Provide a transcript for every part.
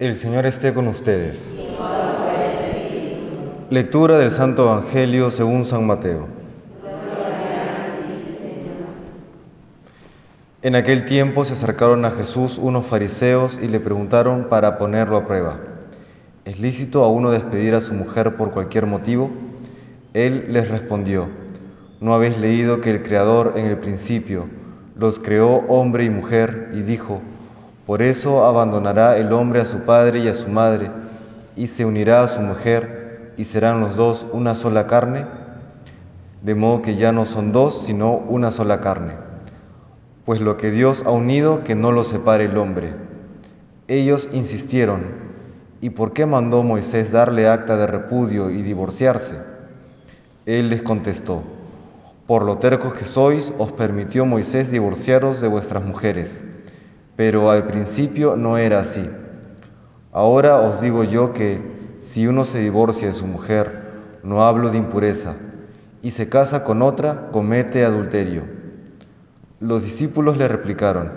El Señor esté con ustedes. Lectura del Santo Evangelio según San Mateo. En aquel tiempo se acercaron a Jesús unos fariseos y le preguntaron para ponerlo a prueba, ¿es lícito a uno despedir a su mujer por cualquier motivo? Él les respondió, ¿no habéis leído que el Creador en el principio los creó hombre y mujer y dijo, por eso abandonará el hombre a su padre y a su madre, y se unirá a su mujer, y serán los dos una sola carne? De modo que ya no son dos, sino una sola carne. Pues lo que Dios ha unido, que no lo separe el hombre. Ellos insistieron, ¿y por qué mandó Moisés darle acta de repudio y divorciarse? Él les contestó, por lo tercos que sois, os permitió Moisés divorciaros de vuestras mujeres pero al principio no era así. Ahora os digo yo que si uno se divorcia de su mujer, no hablo de impureza, y se casa con otra, comete adulterio. Los discípulos le replicaron,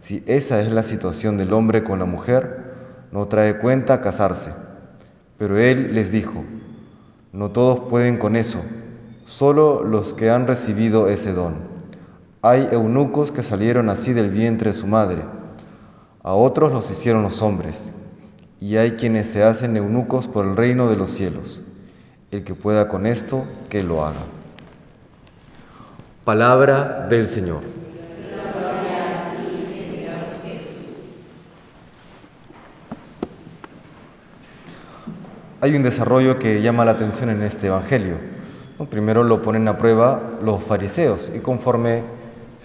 si esa es la situación del hombre con la mujer, no trae cuenta casarse. Pero él les dijo, no todos pueden con eso, solo los que han recibido ese don. Hay eunucos que salieron así del vientre de su madre a otros los hicieron los hombres, y hay quienes se hacen eunucos por el reino de los cielos. El que pueda con esto, que lo haga. Palabra del Señor. Hay un desarrollo que llama la atención en este Evangelio. Primero lo ponen a prueba los fariseos y conforme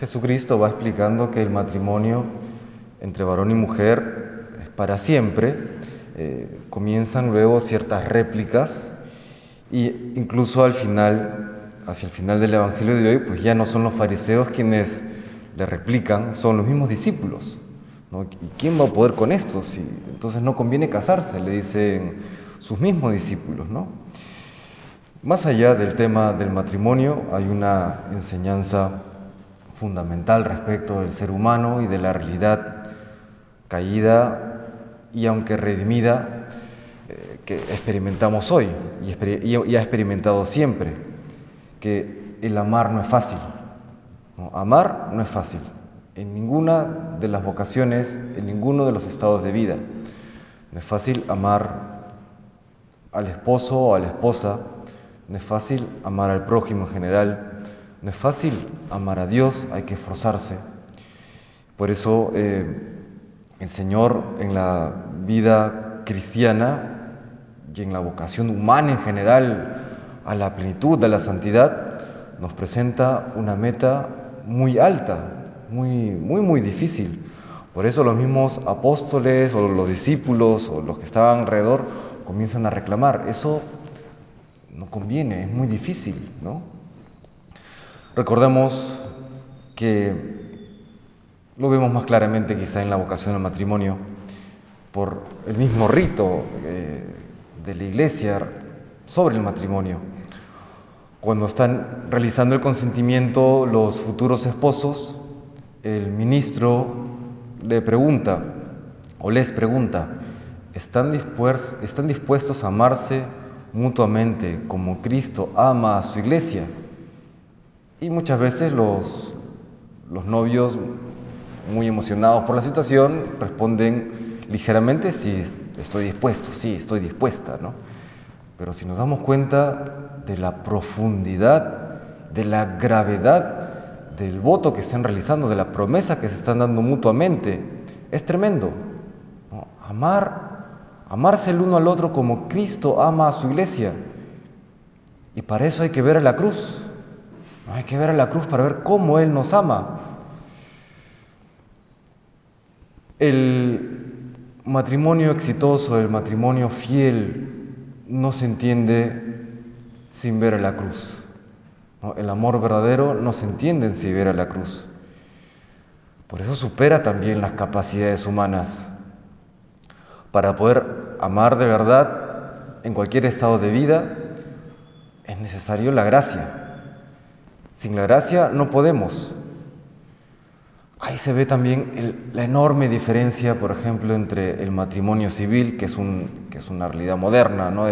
Jesucristo va explicando que el matrimonio entre varón y mujer es para siempre, eh, comienzan luego ciertas réplicas e incluso al final, hacia el final del Evangelio de hoy, pues ya no son los fariseos quienes le replican, son los mismos discípulos. ¿Y quién va a poder con esto? Si, entonces no conviene casarse, le dicen sus mismos discípulos. ¿no? Más allá del tema del matrimonio, hay una enseñanza fundamental respecto del ser humano y de la realidad caída y aunque redimida, eh, que experimentamos hoy y, ha experimentado siempre, que el amar no es fácil. Amar no es fácil, en ninguna de las vocaciones, en ninguno de los estados de vida. No es fácil amar al esposo o a la esposa, no es fácil amar al prójimo en general, no es fácil amar a Dios, hay que esforzarse. Por eso eh, el Señor en la vida cristiana y en la vocación humana en general a la plenitud, a la santidad, nos presenta una meta muy alta, muy, muy, muy difícil. Por eso los mismos apóstoles o los discípulos o los que estaban alrededor comienzan a reclamar, eso no conviene, es muy difícil, ¿no? Recordemos que lo vemos más claramente quizá en la vocación al matrimonio por el mismo rito eh, de la iglesia sobre el matrimonio. Cuando están realizando el consentimiento los futuros esposos, el ministro le pregunta o les pregunta, ¿están, dispuestos a amarse mutuamente como Cristo ama a su iglesia? Y muchas veces los, los novios muy emocionados por la situación, responden ligeramente, sí, estoy dispuesto, sí, estoy dispuesta, ¿no? Pero si nos damos cuenta de la profundidad, de la gravedad del voto que están realizando, de la promesa que se están dando mutuamente, es tremendo. Amar, amarse el uno al otro como Cristo ama a su iglesia. Y para eso hay que ver a la cruz. Hay que ver a la cruz para ver cómo Él nos ama. El matrimonio exitoso, el matrimonio fiel, no se entiende sin ver a la cruz. El amor verdadero no se entiende sin ver a la cruz. Por eso supera también las capacidades humanas. Para poder amar de verdad en cualquier estado de vida es necesario la gracia. Sin la gracia no podemos. ahí se ve también la enorme diferencia, por ejemplo, entre el matrimonio civil, que es, una realidad moderna, ¿no?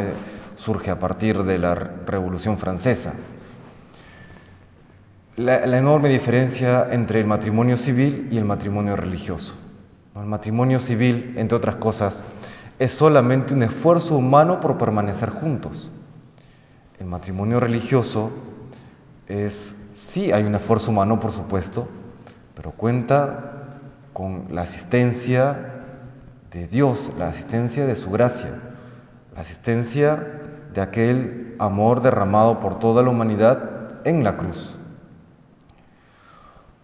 surge a partir de la Revolución Francesa. La, enorme diferencia entre el matrimonio civil y el matrimonio religioso. El matrimonio civil, entre otras cosas, es solamente un esfuerzo humano por permanecer juntos. El matrimonio religioso es, sí, hay un esfuerzo humano, por supuesto, pero cuenta con la asistencia de Dios, la asistencia de su gracia, la asistencia de aquel amor derramado por toda la humanidad en la cruz.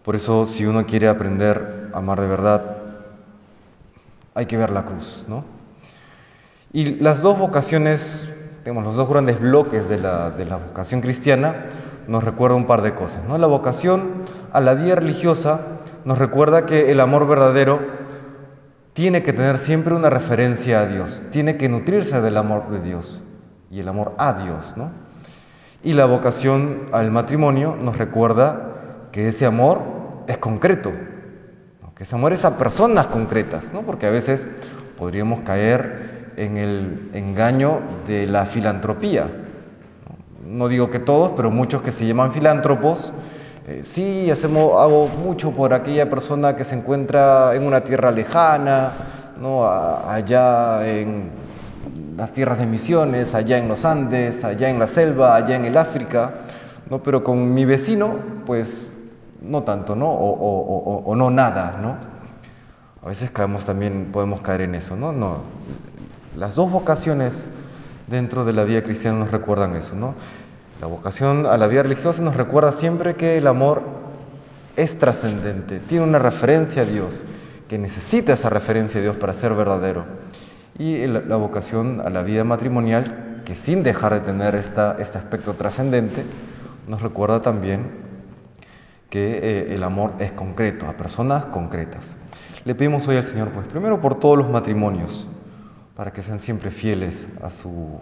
Por eso, si uno quiere aprender a amar de verdad, hay que ver la cruz, ¿no? Y las dos vocaciones, tenemos los dos grandes bloques de la, de la vocación cristiana, nos recuerda un par de cosas, ¿no? La vocación a la vida religiosa nos recuerda que el amor verdadero tiene que tener siempre una referencia a Dios, tiene que nutrirse del amor de Dios y el amor a Dios, ¿no? Y la vocación al matrimonio nos recuerda que ese amor es concreto, que ese amor es a personas concretas, ¿no? Porque a veces podríamos caer en el engaño de la filantropía. No digo que todos, pero muchos que se llaman filántropos, eh, sí, hacemos, hago mucho por aquella persona que se encuentra en una tierra lejana, ¿no? allá en las tierras de misiones, allá en los Andes, allá en la selva, allá en el África, ¿no? pero con mi vecino, pues no tanto, ¿no? O, no nada, ¿no? A veces caemos también, podemos caer en eso, ¿no? no. Las dos vocaciones dentro de la vida cristiana nos recuerdan eso, ¿no? La vocación a la vida religiosa nos recuerda siempre que el amor es trascendente, tiene una referencia a Dios, que necesita esa referencia a Dios para ser verdadero y la vocación a la vida matrimonial, que sin dejar de tener esta, este aspecto trascendente, nos recuerda también que eh, el amor es concreto, a personas concretas. Le pedimos hoy al Señor, pues primero por todos los matrimonios, para que sean siempre fieles a su,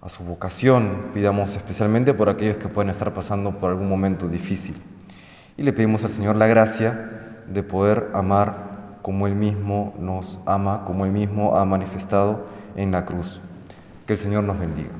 a su vocación, pidamos especialmente por aquellos que pueden estar pasando por algún momento difícil. Y le pedimos al Señor la gracia de poder amar como Él mismo nos ama, como Él mismo ha manifestado en la cruz. Que el Señor nos bendiga.